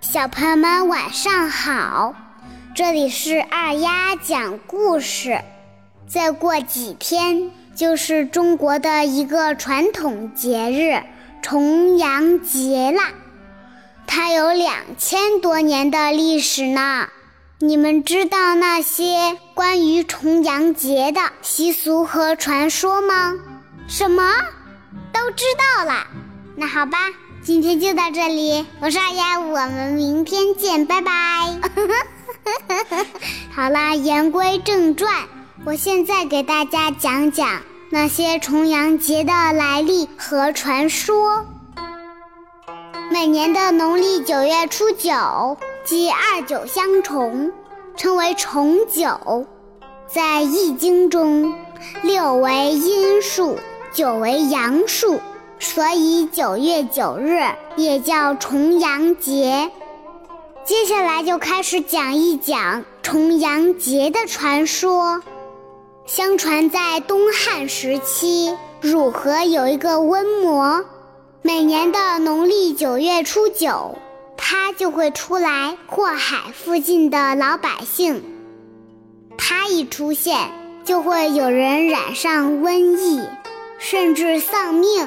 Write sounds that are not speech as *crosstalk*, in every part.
小朋友们晚上好，这里是二丫讲故事。再过几天就是中国的一个传统节日重阳节啦，它有两千多年的历史呢。你们知道那些关于重阳节的习俗和传说吗？什么？都知道了？那好吧。今天就到这里，我是二丫，我们明天见，拜拜。*laughs* 好啦，言归正传，我现在给大家讲讲那些重阳节的来历和传说。每年的农历九月初九，即二九相重，称为重九。在《易经》中，六为阴数，九为阳数。所以九月九日也叫重阳节。接下来就开始讲一讲重阳节的传说。相传在东汉时期，汝河有一个瘟魔，每年的农历九月初九，他就会出来祸害附近的老百姓。他一出现，就会有人染上瘟疫，甚至丧命。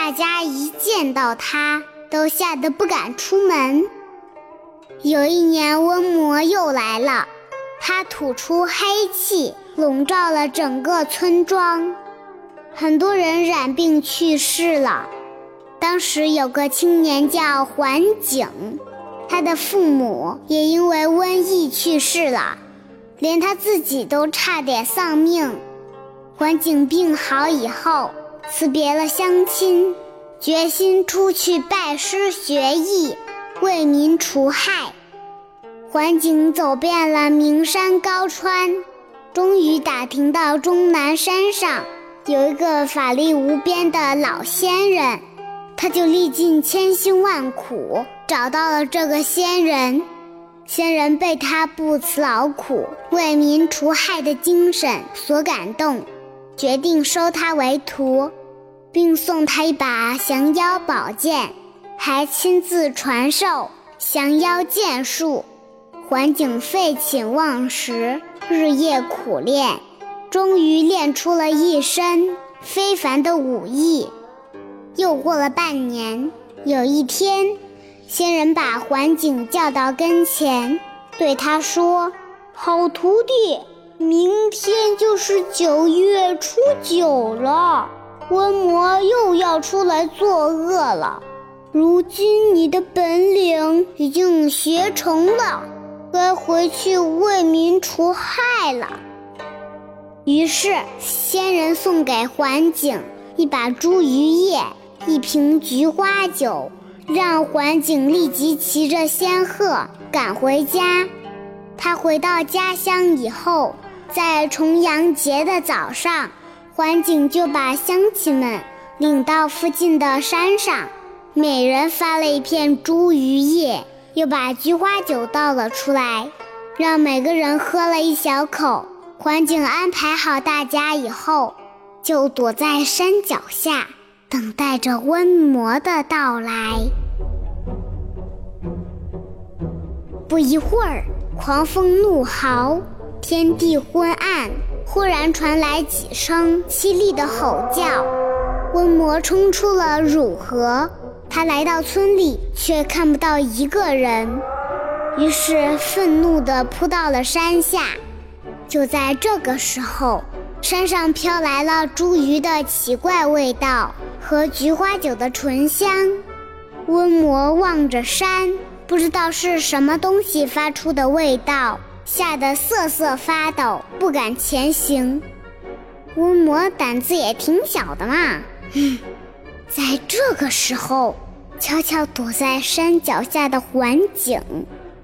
大家一见到他，都吓得不敢出门。有一年，瘟魔又来了，他吐出黑气，笼罩了整个村庄，很多人染病去世了。当时有个青年叫桓景，他的父母也因为瘟疫去世了，连他自己都差点丧命。桓景病好以后。辞别了乡亲，决心出去拜师学艺，为民除害。桓景走遍了名山高川，终于打听到终南山上有一个法力无边的老仙人，他就历尽千辛万苦找到了这个仙人。仙人被他不辞劳苦、为民除害的精神所感动，决定收他为徒。并送他一把降妖宝剑，还亲自传授降妖剑术。桓景废寝忘食，日夜苦练，终于练出了一身非凡的武艺。又过了半年，有一天，仙人把桓景叫到跟前，对他说：“好徒弟，明天就是九月初九了。”瘟魔又要出来作恶了。如今你的本领已经学成了，该回去为民除害了。于是仙人送给桓景一把茱萸叶、一瓶菊花酒，让桓景立即骑着仙鹤赶回家。他回到家乡以后，在重阳节的早上。桓景就把乡亲们领到附近的山上，每人发了一片茱萸叶，又把菊花酒倒了出来，让每个人喝了一小口。桓景安排好大家以后，就躲在山脚下，等待着瘟魔的到来。不一会儿，狂风怒号，天地昏暗。忽然传来几声凄厉的吼叫，瘟魔冲出了汝河。他来到村里，却看不到一个人，于是愤怒地扑到了山下。就在这个时候，山上飘来了茱萸的奇怪味道和菊花酒的醇香。瘟魔望着山，不知道是什么东西发出的味道。吓得瑟瑟发抖，不敢前行。巫魔胆子也挺小的嘛。嗯 *laughs* 在这个时候，悄悄躲在山脚下的环景，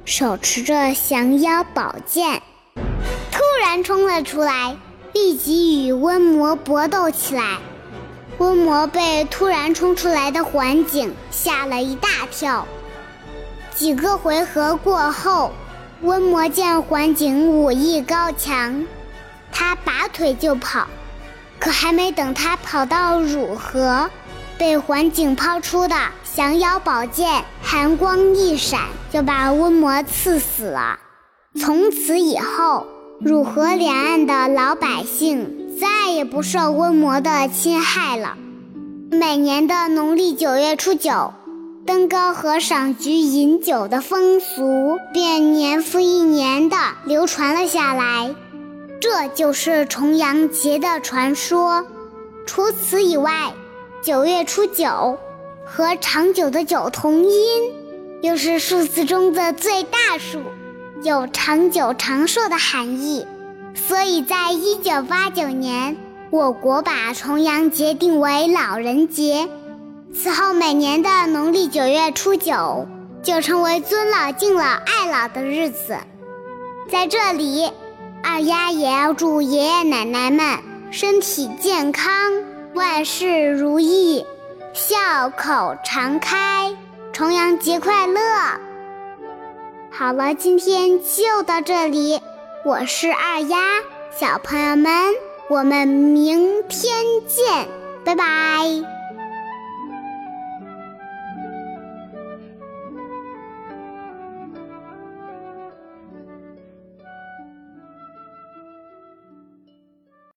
手持着降妖宝剑，突然冲了出来，立即与瘟魔搏斗起来。瘟魔被突然冲出来的环景吓了一大跳。几个回合过后。瘟魔见桓景武艺高强，他拔腿就跑，可还没等他跑到汝河，被环景抛出的降妖宝剑寒光一闪，就把瘟魔刺死了。从此以后，汝河两岸的老百姓再也不受瘟魔的侵害了。每年的农历九月初九，登高和赏菊饮酒的风俗便年复一年的流传了下来。这就是重阳节的传说。除此以外，九月初九和长久的久同音，又是数字中的最大数。有长久长寿的含义，所以在一九八九年，我国把重阳节定为老人节。此后每年的农历九月初九，就成为尊老敬老爱老的日子。在这里，二丫也要祝爷爷奶奶们身体健康，万事如意，笑口常开，重阳节快乐！好了，今天就到这里。我是二丫，小朋友们，我们明天见，拜拜。